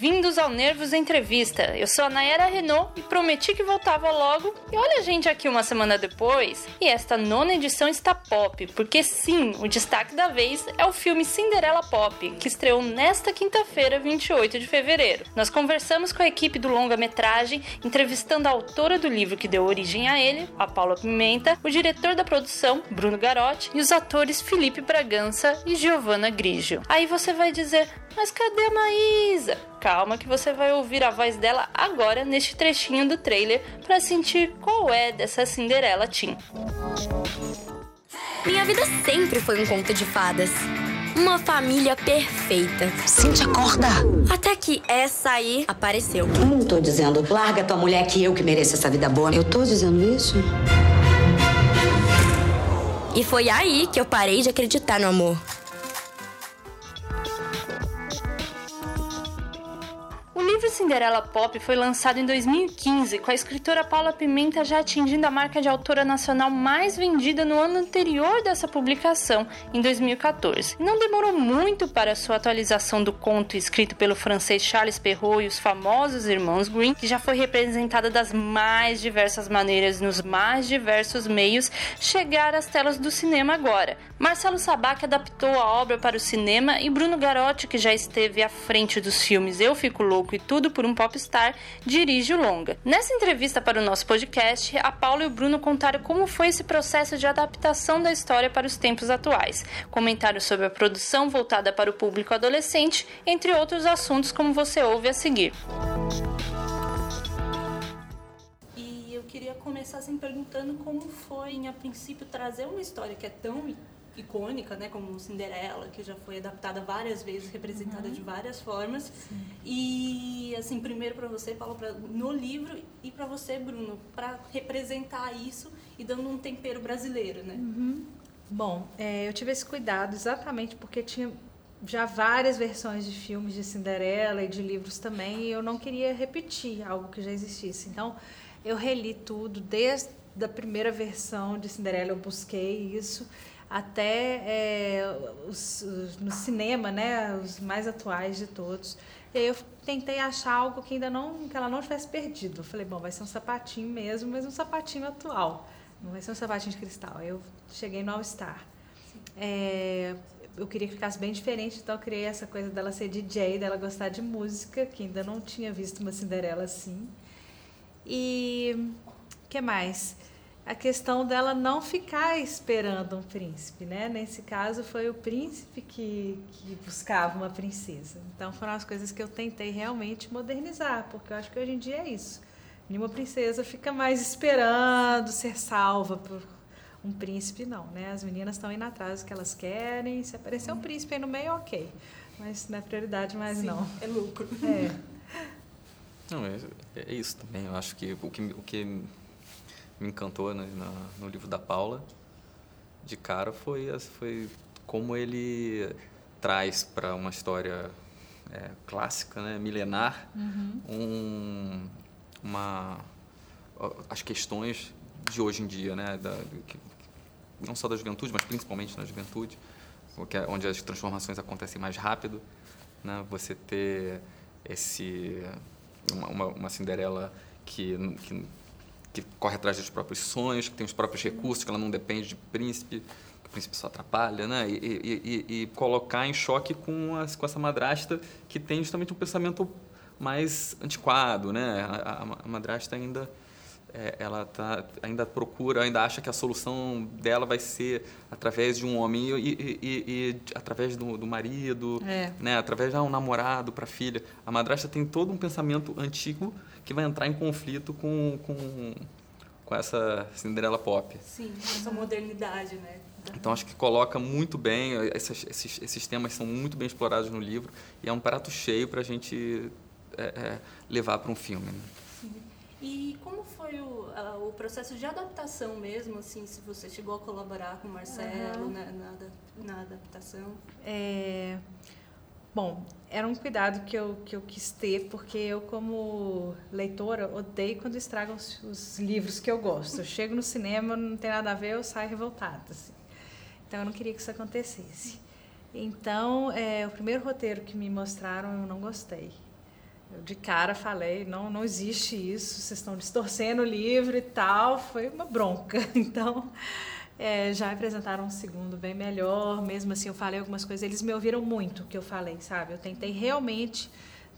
bem-vindos ao Nervos Entrevista. Eu sou a Nayara Renault e prometi que voltava logo. E olha a gente aqui uma semana depois. E esta nona edição está pop, porque sim, o destaque da vez é o filme Cinderela Pop, que estreou nesta quinta-feira, 28 de fevereiro. Nós conversamos com a equipe do longa-metragem, entrevistando a autora do livro que deu origem a ele, a Paula Pimenta, o diretor da produção, Bruno Garotti, e os atores Felipe Bragança e Giovanna Grigio. Aí você vai dizer, mas cadê a Maísa? Calma que você vai ouvir a voz dela agora neste trechinho do trailer para sentir qual é dessa Cinderela Tim. Minha vida sempre foi um conto de fadas. Uma família perfeita. Cintia, acorda! Até que essa aí apareceu. Eu não tô dizendo, larga tua mulher que eu que mereço essa vida boa. Eu tô dizendo isso? E foi aí que eu parei de acreditar no amor. Cinderela Pop foi lançado em 2015, com a escritora Paula Pimenta já atingindo a marca de autora nacional mais vendida no ano anterior dessa publicação, em 2014. Não demorou muito para sua atualização do conto escrito pelo francês Charles Perrault e os famosos irmãos Green, que já foi representada das mais diversas maneiras nos mais diversos meios, chegar às telas do cinema agora. Marcelo Sabac adaptou a obra para o cinema e Bruno Garotti, que já esteve à frente dos filmes Eu Fico Louco e tudo por um Popstar, dirige o longa. Nessa entrevista para o nosso podcast, a Paula e o Bruno contaram como foi esse processo de adaptação da história para os tempos atuais. Comentaram sobre a produção voltada para o público adolescente, entre outros assuntos como você ouve a seguir. E eu queria começar assim perguntando como foi, a princípio, trazer uma história que é tão icônica, né, como Cinderela, que já foi adaptada várias vezes, representada uhum. de várias formas. Sim. E assim, primeiro para você, Paulo, pra, no livro e para você, Bruno, para representar isso e dando um tempero brasileiro, né? Uhum. Bom, é, eu tive esse cuidado exatamente porque tinha já várias versões de filmes de Cinderela e de livros também, e eu não queria repetir algo que já existisse. Então, eu reli tudo desde a primeira versão de Cinderela, eu busquei isso até é, os, os, no cinema, né, os mais atuais de todos. E aí eu tentei achar algo que ainda não, que ela não tivesse perdido. Eu falei, bom, vai ser um sapatinho mesmo, mas um sapatinho atual. Não vai ser um sapatinho de cristal. Eu cheguei no All Star. É, eu queria que ficasse bem diferente, então eu criei essa coisa dela ser DJ, dela gostar de música, que ainda não tinha visto uma Cinderela assim. E o que mais? A questão dela não ficar esperando um príncipe, né? Nesse caso foi o príncipe que, que buscava uma princesa. Então foram as coisas que eu tentei realmente modernizar, porque eu acho que hoje em dia é isso. Nenhuma princesa fica mais esperando ser salva por um príncipe, não, né? As meninas estão indo atrás do que elas querem. Se aparecer um príncipe aí no meio, ok. Mas não é prioridade mais, Sim, não. É lucro. É. Não, é, é isso também. Eu acho que o que, o que me encantou né, no livro da Paula, de cara, foi, foi como ele traz para uma história é, clássica, né, milenar, uhum. um, uma, as questões de hoje em dia, né, da, que, não só da juventude, mas principalmente na juventude, porque é onde as transformações acontecem mais rápido, né, você ter esse uma, uma, uma Cinderela que, que que corre atrás dos próprios sonhos, que tem os próprios recursos, que ela não depende de príncipe, que o príncipe só atrapalha, né? E, e, e, e colocar em choque com, as, com essa madrasta que tem justamente um pensamento mais antiquado, né? A, a, a madrasta ainda é, ela tá, ainda procura, ainda acha que a solução dela vai ser através de um homem e, e, e, e através do, do marido, é. né? através de um namorado para a filha. A madrasta tem todo um pensamento antigo que vai entrar em conflito com, com, com essa Cinderela pop. Sim, essa modernidade, né? Então acho que coloca muito bem, esses, esses, esses temas são muito bem explorados no livro e é um prato cheio para a gente é, é, levar para um filme. Né? E como foi o, uh, o processo de adaptação mesmo, assim, se você chegou a colaborar com o Marcelo uhum. na, na, na, adaptação? É... Bom, era um cuidado que eu, que eu quis ter, porque eu, como leitora, odeio quando estragam os, os livros que eu gosto. Eu chego no cinema, não tem nada a ver, eu saio revoltada. Assim. Então, eu não queria que isso acontecesse. Então, é, o primeiro roteiro que me mostraram, eu não gostei. Eu de cara falei, não, não existe isso, vocês estão distorcendo o livro e tal. Foi uma bronca. Então, é, já apresentaram um segundo bem melhor. Mesmo assim, eu falei algumas coisas, eles me ouviram muito o que eu falei, sabe? Eu tentei realmente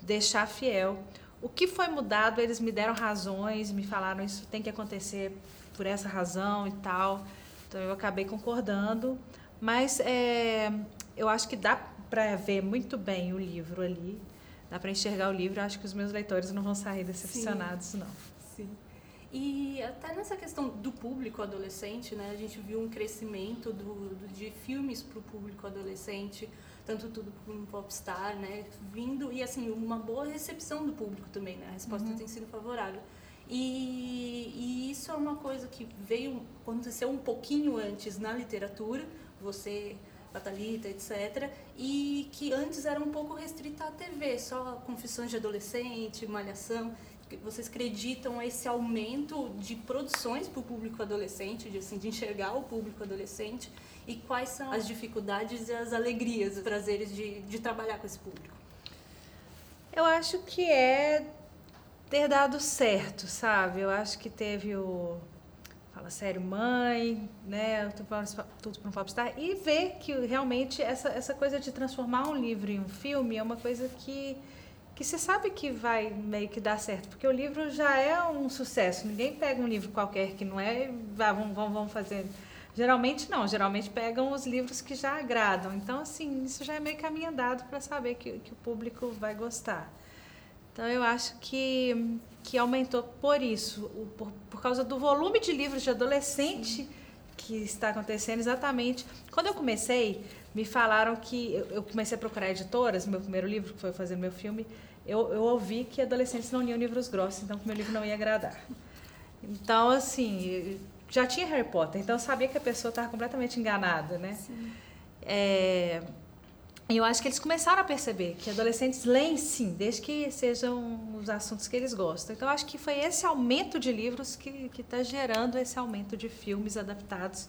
deixar fiel. O que foi mudado, eles me deram razões, me falaram isso tem que acontecer por essa razão e tal. Então eu acabei concordando, mas é, eu acho que dá para ver muito bem o livro ali, dá para enxergar o livro. Acho que os meus leitores não vão sair decepcionados, Sim. não. Sim. E até nessa questão do público adolescente, né, a gente viu um crescimento do, do de filmes para o público adolescente, tanto tudo como popstar, né, vindo e assim uma boa recepção do público também, né, a resposta uhum. tem sido favorável. E, e, isso é uma coisa que veio aconteceu um pouquinho antes na literatura, você, Batalita, etc. E que antes era um pouco restrita à TV, só confissões de adolescente, malhação. Vocês acreditam esse aumento de produções para o público adolescente, de, assim, de enxergar o público adolescente? E quais são as dificuldades e as alegrias, os prazeres de, de trabalhar com esse público? Eu acho que é ter dado certo, sabe? Eu acho que teve o Fala Sério Mãe, né? Tudo para um Popstar. E ver que realmente essa, essa coisa de transformar um livro em um filme é uma coisa que, que você sabe que vai meio que dar certo. Porque o livro já é um sucesso. Ninguém pega um livro qualquer que não é e vamos, vamos, vamos fazer... Geralmente não, geralmente pegam os livros que já agradam. Então, assim, isso já é meio caminho andado para saber que, que o público vai gostar. Então eu acho que, que aumentou por isso, por, por causa do volume de livros de adolescente que está acontecendo exatamente. Quando eu comecei, me falaram que eu comecei a procurar editoras, meu primeiro livro, que foi fazer meu filme, eu, eu ouvi que adolescentes não liam livros grossos, então que meu livro não ia agradar. Então, assim, já tinha Harry Potter, então eu sabia que a pessoa estava completamente enganada, né? Sim. É, eu acho que eles começaram a perceber que adolescentes leem sim, desde que sejam os assuntos que eles gostam. Então, eu acho que foi esse aumento de livros que está gerando esse aumento de filmes adaptados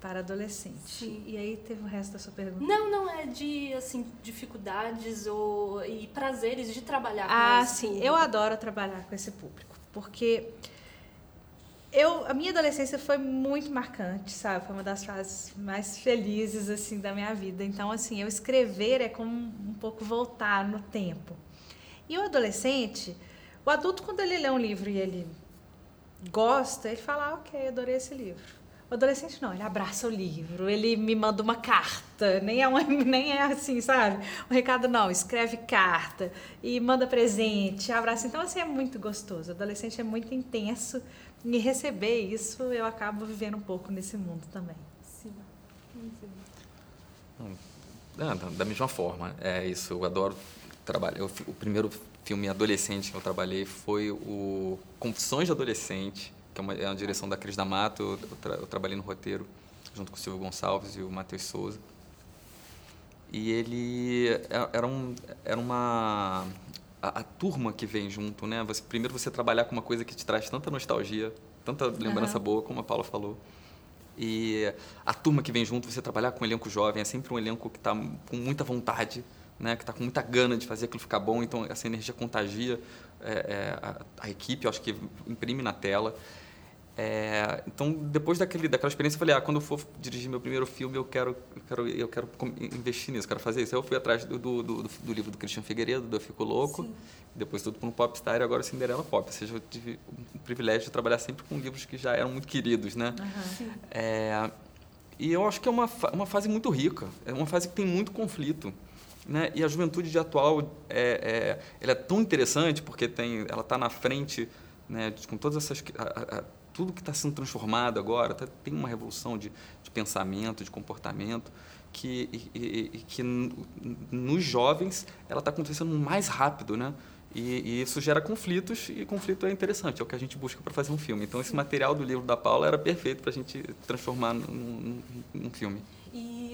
para adolescentes. E aí teve o resto da sua pergunta? Não, não é de assim dificuldades ou e prazeres de trabalhar com ah, esse sim, público. eu adoro trabalhar com esse público, porque eu, a minha adolescência foi muito marcante, sabe? Foi uma das fases mais felizes assim da minha vida. Então, assim, eu escrever é como um pouco voltar no tempo. E o adolescente, o adulto quando ele lê um livro e ele gosta, ele fala, ah, ok, adorei esse livro. O adolescente não, ele abraça o livro, ele me manda uma carta, nem é, uma, nem é assim, sabe? O recado não, escreve carta e manda presente, abraça. Então, assim, é muito gostoso. O adolescente é muito intenso e receber isso, eu acabo vivendo um pouco nesse mundo também. Sim. Hum, é, da mesma forma, é isso. Eu adoro trabalhar. Eu, o primeiro filme adolescente que eu trabalhei foi o Confissões de Adolescente, que é uma, é uma direção da Cris D'Amato. Eu, eu, tra, eu trabalhei no roteiro junto com o Silvio Gonçalves e o Matheus Souza. E ele é, era, um, era uma a, a, turma que vem junto, né? Você, primeiro você trabalhar com uma coisa que te traz tanta nostalgia, tanta lembrança uhum. boa, como a Paula falou. E a turma que vem junto, você trabalhar com um elenco jovem, é sempre um elenco que está com muita vontade, né? Que está com muita gana de fazer aquilo ficar bom. Então essa energia contagia é, é, a, a, equipe, eu acho que imprime na tela. É, então, depois daquele, daquela experiência, eu falei, ah, quando eu for dirigir meu primeiro filme, eu quero, eu quero, eu quero investir nisso, quero fazer isso. Aí eu fui atrás do, do, do, do livro do Christian Figueiredo, do Eu Fico Louco, Sim. depois tudo para um Popstar e agora Cinderela Pop. Ou seja, eu tive o privilégio de trabalhar sempre com livros que já eram muito queridos, né? Uhum. É, e eu acho que é uma, uma fase muito rica, é uma fase que tem muito conflito. Né? E a juventude de atual é, é, ela é tão interessante porque tem, ela está na frente né, com todas essas... A, a, tudo que está sendo transformado agora, tá, tem uma revolução de, de, pensamento, de comportamento, que, e, e, que nos jovens ela está acontecendo mais rápido, né? E, e, isso gera conflitos, e conflito é interessante, é o que a gente busca para fazer um filme. Então, esse material do livro da Paula era perfeito para a gente transformar num, num, num filme.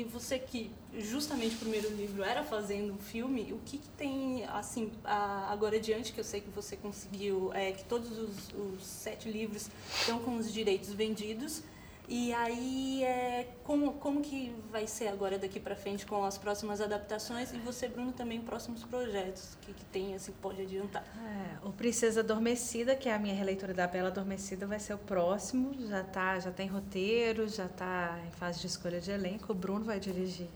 E você que justamente o primeiro livro era fazendo um filme, o que, que tem, assim, agora adiante, que eu sei que você conseguiu, é, que todos os, os, sete livros estão com os direitos vendidos, E aí, é, como, como que vai ser agora daqui para frente com as próximas adaptações? E você, Bruno, também próximos projetos que, que tem, assim, pode adiantar? É, o Princesa Adormecida, que é a minha releitura da Bela Adormecida, vai ser o próximo. Já, tá, já tem roteiro, já está em fase de escolha de elenco. O Bruno vai dirigir.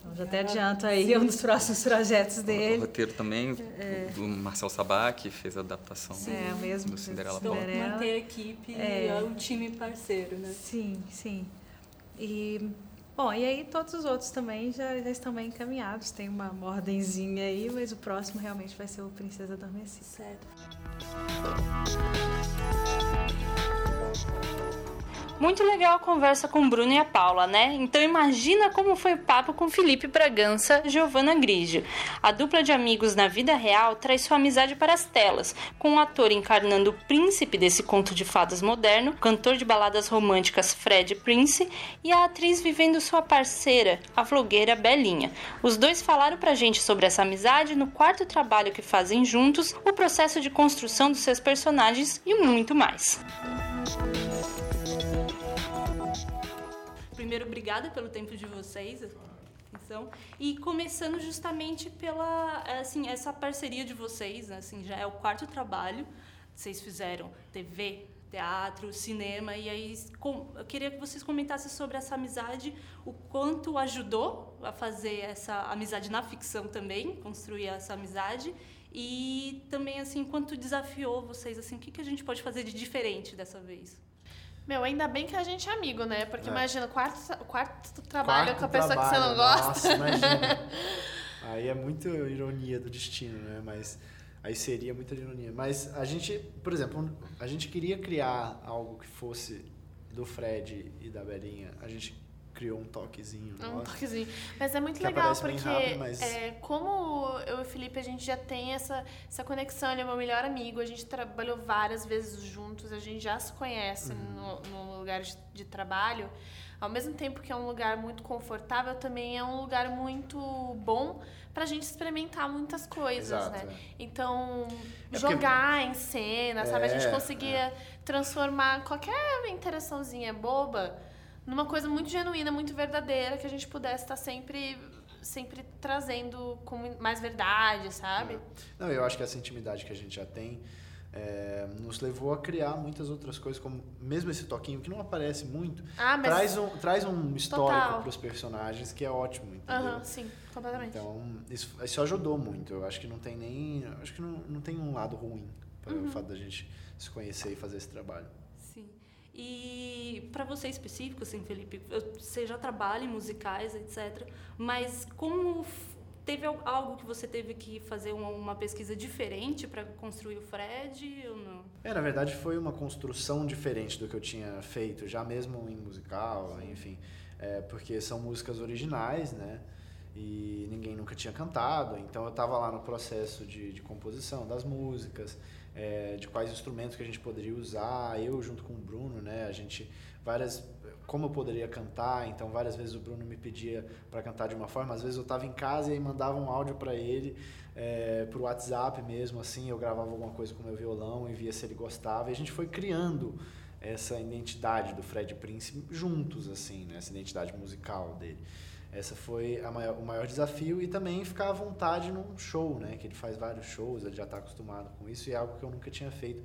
Então, já até adianto aí um dos próximos projetos dele. O roteiro também é. do Marcel Sabá, que fez a adaptação sim, é, o mesmo do Cinderela Pop. manter a equipe é. o time parceiro, né? Sim, sim. E, bom, e aí todos os outros também já, já estão bem encaminhados. Tem uma, uma ordenzinha aí, mas o próximo realmente vai ser o Princesa Adormecida. Certo. Muito legal a conversa com o Bruno e a Paula, né? Então imagina como foi o papo com Felipe Bragança e Giovanna Grigio. A dupla de amigos na vida real traz sua amizade para as telas, com o ator encarnando o príncipe desse conto de fadas moderno, cantor de baladas românticas Fred Prince e a atriz vivendo sua parceira, a vlogueira Belinha. Os dois falaram pra gente sobre essa amizade no quarto trabalho que fazem juntos, o processo de construção dos seus personagens e muito mais. Primeiro, obrigada pelo tempo de vocês. Atenção. E começando justamente pela assim, essa parceria de vocês, assim, já é o quarto trabalho. Vocês fizeram TV, teatro, cinema, e aí com, eu queria que vocês comentassem sobre essa amizade, o quanto ajudou a fazer essa amizade na ficção também, construir essa amizade, e também assim, quanto desafiou vocês, assim, o que, que a gente pode fazer de diferente dessa vez? Meu, ainda bem que a gente é amigo, né? Porque é. imagina, o quarto, quarto trabalho quarto com a pessoa trabalho, que você não gosta. Nossa, imagina. aí é muito ironia do destino, né? Mas aí seria muita ironia. Mas a gente, por exemplo, a gente queria criar algo que fosse do Fred e da Belinha. A gente criou um toquezinho. Um toquezinho. Mas é muito legal porque rápido, mas... é, como eu e o Felipe a gente já tem essa, essa conexão, ele é meu melhor amigo, a gente trabalhou várias vezes juntos, a gente já se conhece uhum. no, no lugar de, de trabalho. Ao mesmo tempo que é um lugar muito confortável, também é um lugar muito bom pra gente experimentar muitas coisas, Exato, né? É. Então, é jogar porque... em cena, sabe? a gente é, conseguia é. transformar qualquer interaçãozinha boba numa coisa muito genuína, muito verdadeira, que a gente pudesse estar sempre sempre trazendo com mais verdade, sabe? É. Não, eu acho que essa intimidade que a gente já tem é, nos levou a criar muitas outras coisas, como mesmo esse toquinho que não aparece muito, ah, traz, um, traz um histórico para os personagens que é ótimo, entendeu? Uhum, sim, completamente. Então, isso, isso ajudou muito. Eu acho que não tem nem. Acho que não, não tem um lado ruim para uhum. o fato da gente se conhecer e fazer esse trabalho. E para você específico, assim, Felipe, você já trabalha em musicais, etc. Mas como teve algo que você teve que fazer uma, pesquisa diferente para construir o Fred ou não? É, na verdade foi uma construção diferente do que eu tinha feito, já mesmo em musical, enfim, é, porque são músicas originais, né? E ninguém nunca tinha cantado, então eu estava lá no processo de, de composição das músicas é, de quais instrumentos que a gente poderia usar. Eu junto com o Bruno, né? A gente várias como eu poderia cantar, então várias vezes o Bruno me pedia para cantar de uma forma, às vezes eu estava em casa e mandava um áudio para ele é, por WhatsApp mesmo, assim, eu gravava alguma coisa com meu violão e via se ele gostava e a gente foi criando essa identidade do Fred Prince juntos, assim, né? essa identidade musical dele. Essa foi maior, o maior desafio e também ficar à vontade num show, né? Que ele faz vários shows, ele já está acostumado com isso e é algo que eu nunca tinha feito.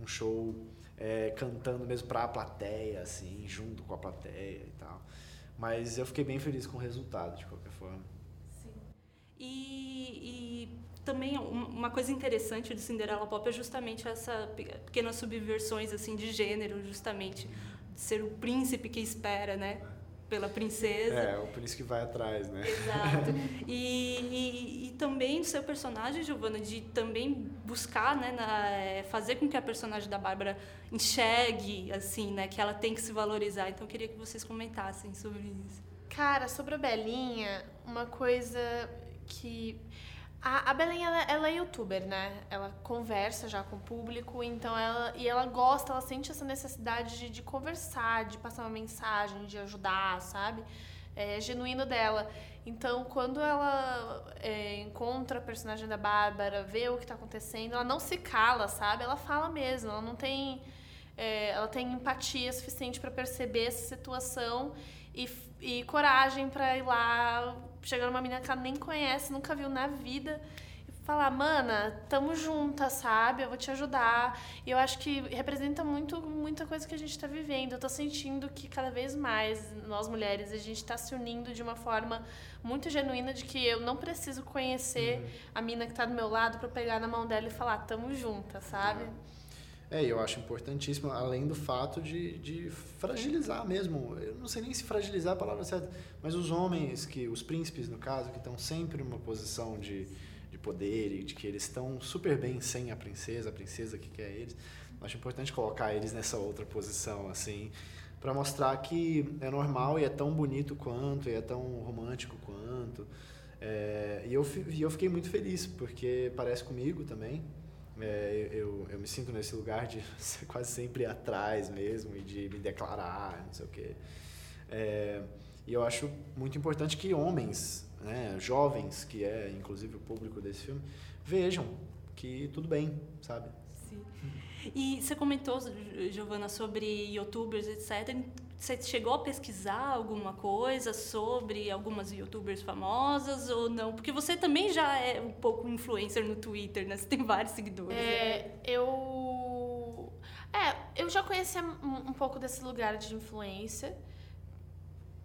Um show é, cantando mesmo para a plateia, assim, junto com a plateia e tal. Mas eu fiquei bem feliz com o resultado, de qualquer forma. Sim. E, e também uma coisa interessante de Cinderela Pop é justamente essa pequenas subversões assim de gênero, justamente de ser o príncipe que espera, né? Pela princesa. É, o príncipe que vai atrás, né? Exato. E, e, e também o seu personagem, Giovana, de também buscar, né, na, é, fazer com que a personagem da Bárbara enxergue, assim, né, que ela tem que se valorizar. Então, eu queria que vocês comentassem sobre isso. Cara, sobre a Belinha, uma coisa que a, a Belém, ela, ela, é youtuber, né? Ela conversa já com o público, então ela. E ela gosta, ela sente essa necessidade de, de conversar, de passar uma mensagem, de ajudar, sabe? É, genuíno dela. Então, quando ela é, encontra a personagem da Bárbara, vê o que está acontecendo, ela não se cala, sabe? Ela fala mesmo, ela não tem é, ela tem empatia suficiente para perceber essa situação e, e coragem para ir lá, chegar numa menina que ela nem conhece, nunca viu na vida falar, mana, tamo junta, sabe? Eu vou te ajudar. E eu acho que representa muito muita coisa que a gente tá vivendo. Eu tô sentindo que cada vez mais nós mulheres a gente tá se unindo de uma forma muito genuína de que eu não preciso conhecer uhum. a mina que tá do meu lado para pegar na mão dela e falar, tamo junta, sabe? É, eu acho importantíssimo, além do fato de, de fragilizar mesmo. Eu não sei nem se fragilizar é a palavra certa, mas os homens, que os príncipes, no caso, que estão sempre numa posição de poder e de que eles estão super bem sem a princesa, a princesa que quer eles. Acho importante colocar eles nessa outra posição, assim, para mostrar que é normal e é tão bonito quanto, e é tão romântico quanto. É, e eu, eu fiquei muito feliz, porque parece comigo também. É, eu, eu me sinto nesse lugar de ser quase sempre atrás mesmo e de me declarar, não sei o quê. É, e eu acho muito importante que homens né, jovens, que é inclusive o público desse filme, vejam que tudo bem, sabe? Sim. E você comentou, Giovana, sobre youtubers, etc. Você chegou a pesquisar alguma coisa sobre algumas youtubers famosas ou não? Porque você também já é um pouco influencer no Twitter, né? Você tem vários seguidores. É, eu. É, eu já conhecia um pouco desse lugar de influência.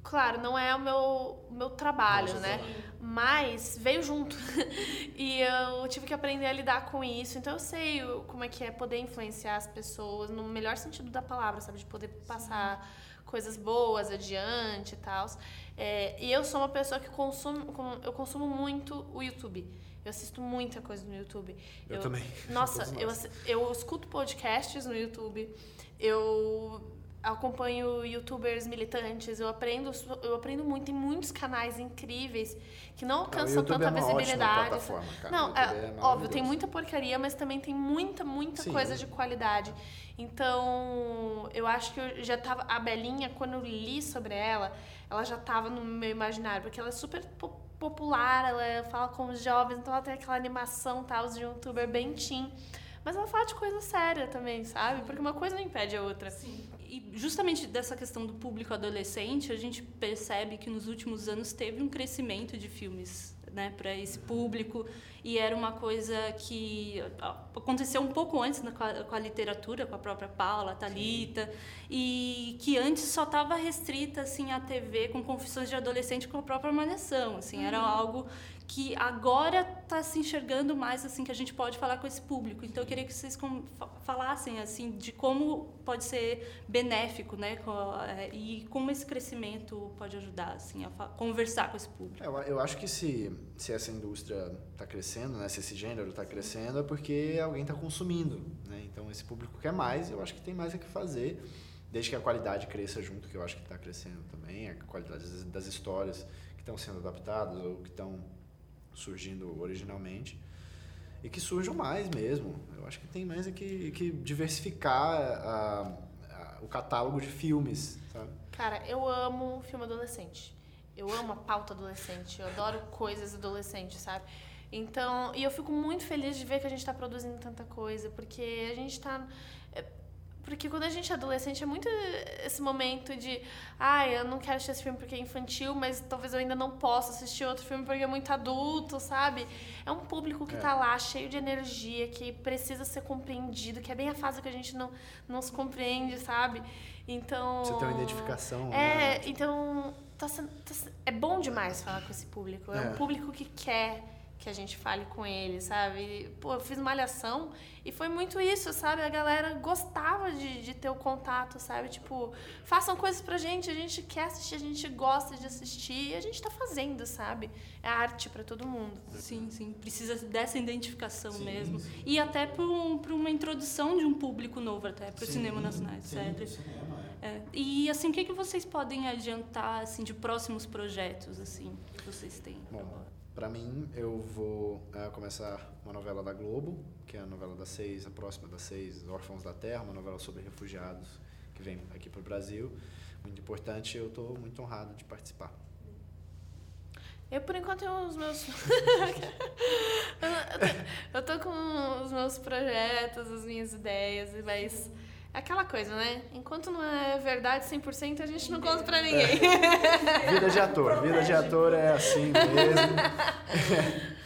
Claro, não é o meu, meu trabalho, Nossa, né? Sim. Mas veio junto. e eu tive que aprender a lidar com isso. Então eu sei como é que é poder influenciar as pessoas no melhor sentido da palavra, sabe? De poder passar coisas boas adiante e tal. É, e eu sou uma pessoa que consumo, eu consumo muito o YouTube. Eu assisto muita coisa no YouTube. Eu, eu também. Nossa, eu, eu escuto podcasts no YouTube. Eu acompanho youtubers militantes, eu aprendo, eu aprendo muito, tem muitos canais incríveis que não alcançam tanta é visibilidade. Cara. Não, é, é óbvio, tem muita porcaria, mas também tem muita, muita Sim. coisa de qualidade. Então, eu acho que eu já tava a Belinha quando eu li sobre ela, ela já estava no meu imaginário, porque ela é super popular, ela fala com os jovens, então ela tem aquela animação tal de youtuber bem teen. Mas ela fala de coisa séria também, sabe? Porque uma coisa não impede a outra. Sim e justamente dessa questão do público adolescente, a gente percebe que nos últimos anos teve um crescimento de filmes né, para esse público e era uma coisa que aconteceu um pouco antes com a, com a literatura, com a própria Paula, a Talita, e que antes só estava restrita assim à TV com confissões de adolescente com a própria Malhação, assim, era uhum. algo que agora está se enxergando mais assim que a gente pode falar com esse público. Então eu queria que vocês falassem assim de como pode ser benéfico, né, é, e como esse crescimento pode ajudar assim a conversar com esse público. Eu, eu acho que se se essa indústria está crescendo, né, se esse gênero está crescendo é porque alguém está consumindo, né? Então esse público quer mais, eu acho que tem mais o que fazer. Desde que a qualidade cresça junto, que eu acho que está crescendo também, a qualidade das histórias que estão sendo adaptadas ou que estão surgindo originalmente e que surjam mais mesmo. Eu acho que tem mais é que, que diversificar a, a, o catálogo de filmes, sabe? Cara, eu amo filme adolescente. Eu amo a pauta adolescente. Eu adoro coisas adolescentes, sabe? Então, e eu fico muito feliz de ver que a gente está produzindo tanta coisa, porque a gente está porque quando a gente é adolescente é muito esse momento de, ah, eu não quero assistir esse filme porque é infantil, mas talvez eu ainda não possa assistir outro filme porque é muito adulto, sabe? É um público que é. tá lá cheio de energia, que precisa ser compreendido, que é bem a fase que a gente não, não se compreende, sabe? Então. Você tem uma identificação. É, né? então. Tá, tá, é bom demais falar com esse público. É, é um público que quer que a gente fale com ele, sabe? Pô, eu fiz malhação e foi muito isso, sabe? A galera gostava de, de ter o contato, sabe? Tipo, façam coisas pra gente, a gente quer assistir, a gente gosta de assistir e a gente tá fazendo, sabe? É arte para todo mundo. Sim, sim. Precisa dessa identificação sim, mesmo. Sim. E até para um, uma introdução de um público novo, até para o cinema nacional, etc. Sim, é. é. E assim, o que, que vocês podem adiantar assim, de próximos projetos assim, que vocês têm? Bom, para mim, eu vou uh, começar uma novela da Globo, que é a novela das seis, a próxima das seis, Órfãos da Terra, uma novela sobre refugiados que vem aqui para o Brasil. Muito importante, eu estou muito honrado de participar. Eu, por enquanto, tenho os meus. eu, tô, eu tô com os meus projetos, as minhas ideias, mas aquela coisa, né? Enquanto não é verdade 100%, a gente não conta pra ninguém. Vida de ator. Vida de ator é assim mesmo.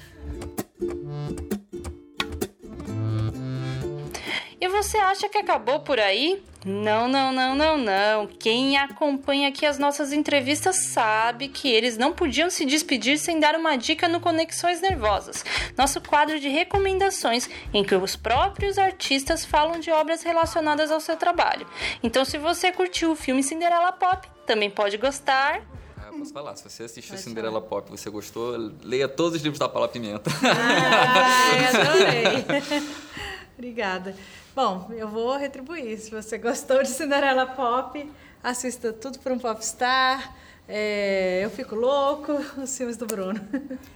E você acha que acabou por aí? Não, não, não, não, não. Quem acompanha aqui as nossas entrevistas sabe que eles não podiam se despedir sem dar uma dica no Conexões Nervosas, nosso quadro de recomendações em que os próprios artistas falam de obras relacionadas ao seu trabalho. Então, se você curtiu o filme Cinderela Pop, também pode gostar Ah, eu posso falar, se você assistiu Cinderela Pop e você gostou, leia todos os livros da Paula Pimenta. Ai, adorei. Obrigada. Bom, eu vou retribuir. Se você gostou de Cinderela Pop, assista tudo por um Popstar. É, eu fico louco, os filmes do Bruno.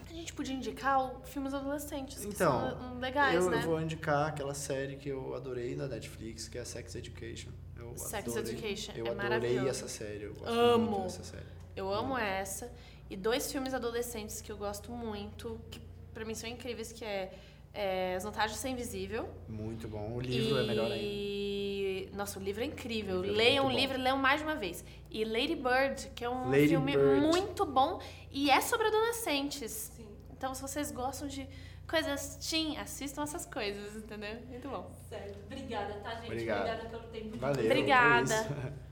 A gente podia indicar o- filmes adolescentes, que Então, são legais, eu, né? eu vou indicar aquela série que eu adorei da Netflix, que é Sex Education. Eu Sex adorei, Education, Eu é adorei essa série. Eu gosto Amo. muito dessa série. Eu amo essa. E dois filmes adolescentes que eu gosto muito, que pra mim são incríveis, que é, é As Vantagens de Ser Invisível. Muito bom. O livro é melhor ainda. E... Nossa, o livro é incrível. Livro é leiam o livro, leiam mais de uma vez. E Lady Bird, que é um Lady filme Bird. muito bom e é sobre adolescentes. Então, se vocês gostam de coisas teen, assistam essas coisas, entendeu? Muito bom. Certo. Obrigada, tá, gente? Obrigado. Obrigada pelo tempo de Valeu. Obrigada.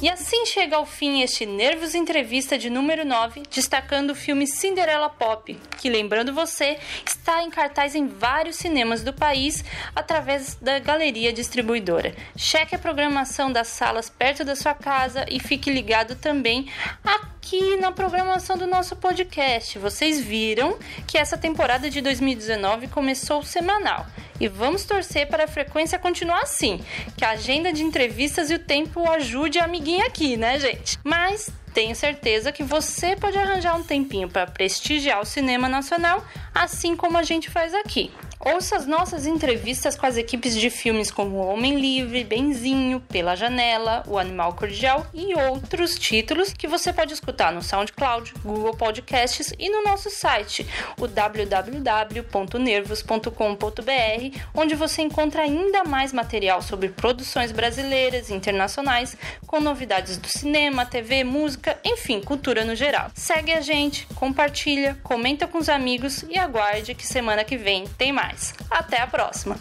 E assim chega ao fim este Nervos Entrevista de número 9, destacando o filme Cinderela Pop, que, lembrando você, está em cartaz em vários cinemas do país através da Galeria Distribuidora. Cheque a programação das salas perto da sua casa e fique ligado também aqui na programação do nosso podcast. Vocês viram que essa temporada de 2019 começou semanal. E vamos torcer para a frequência continuar assim, que a agenda de entrevistas e o tempo ajude a amiguinha aqui, né, gente? Mas tenho certeza que você pode arranjar um tempinho para prestigiar o cinema nacional, assim como a gente faz aqui. Ouça as nossas entrevistas com as equipes de filmes como Homem Livre, Benzinho, Pela Janela, O Animal Cordial e outros títulos que você pode escutar no SoundCloud, Google Podcasts e no nosso site, o www.nervos.com.br, onde você encontra ainda mais material sobre produções brasileiras e internacionais, com novidades do cinema, TV, música, enfim, cultura no geral. Segue a gente, compartilha, comenta com os amigos e aguarde que semana que vem tem mais. Até a próxima!